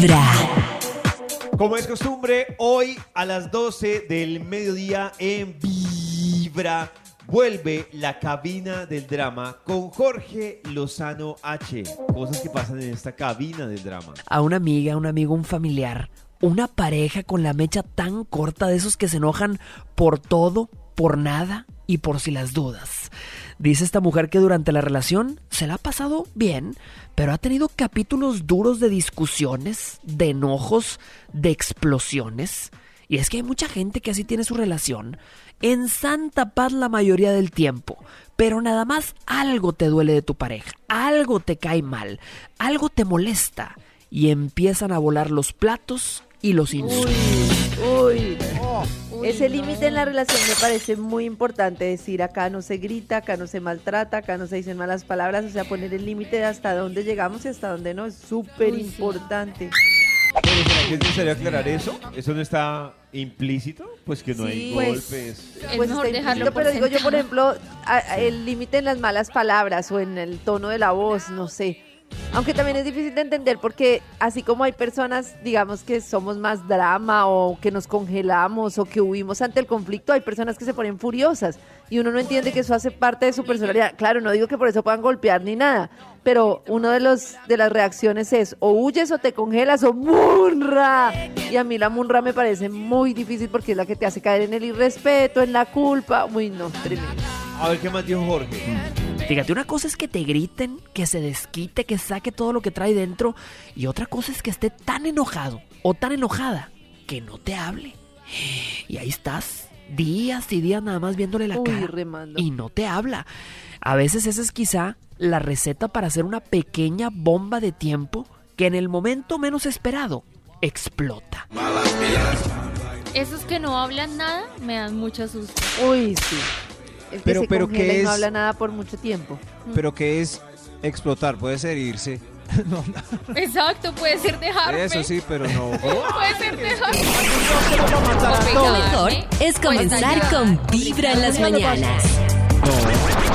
Vibra. Como es costumbre, hoy a las 12 del mediodía en Vibra vuelve la cabina del drama con Jorge Lozano H. Cosas que pasan en esta cabina del drama. a una amiga, un amigo, un familiar, una pareja con la mecha tan corta de esos que se enojan por todo, por nada y por si las dudas. Dice esta mujer que durante la relación se la ha pasado bien, pero ha tenido capítulos duros de discusiones, de enojos, de explosiones. Y es que hay mucha gente que así tiene su relación, en santa paz la mayoría del tiempo, pero nada más algo te duele de tu pareja, algo te cae mal, algo te molesta, y empiezan a volar los platos y los insultos. Uy, ese límite en la relación me parece muy importante decir acá no se grita, acá no se maltrata, acá no se dicen malas palabras, o sea, poner el límite de hasta dónde llegamos y hasta dónde no es súper importante. Pero ¿será que es necesario aclarar eso? ¿Eso no está implícito? Pues que no hay Sí, pues, golpes. Es Pues mejor está dejarlo implícito, por pero digo yo, por sentado. ejemplo, a- a- el límite en las malas palabras o en el tono de la voz, no sé. Aunque también es difícil de entender porque así como hay personas, digamos, que somos más drama o que nos congelamos o que huimos ante el conflicto, hay personas que se ponen furiosas y uno no entiende que eso hace parte de su personalidad. Claro, no digo que por eso puedan golpear ni nada, pero uno de los de las reacciones es o huyes o te congelas o munra. Y a mí la munra me parece muy difícil porque es la que te hace caer en el irrespeto, en la culpa. Uy, no, tremendo. A ver qué más dijo Jorge. Fíjate, una cosa es que te griten, que se desquite, que saque todo lo que trae dentro. Y otra cosa es que esté tan enojado o tan enojada que no te hable. Y ahí estás, días y días nada más viéndole la Uy, cara. remando. Y no te habla. A veces esa es quizá la receta para hacer una pequeña bomba de tiempo que en el momento menos esperado explota. Esos que no hablan nada me dan mucho susto. Uy, sí. El que Pero- se pero ¿qué y no es? habla nada por mucho tiempo. Pero ¿qué es explotar? Puede ser irse. No, no, Exacto, puede ser dejarme. eso sí, pero no. Puede ser dejarme. Lo mejor es comenzar con Vibra en las mañanas. No.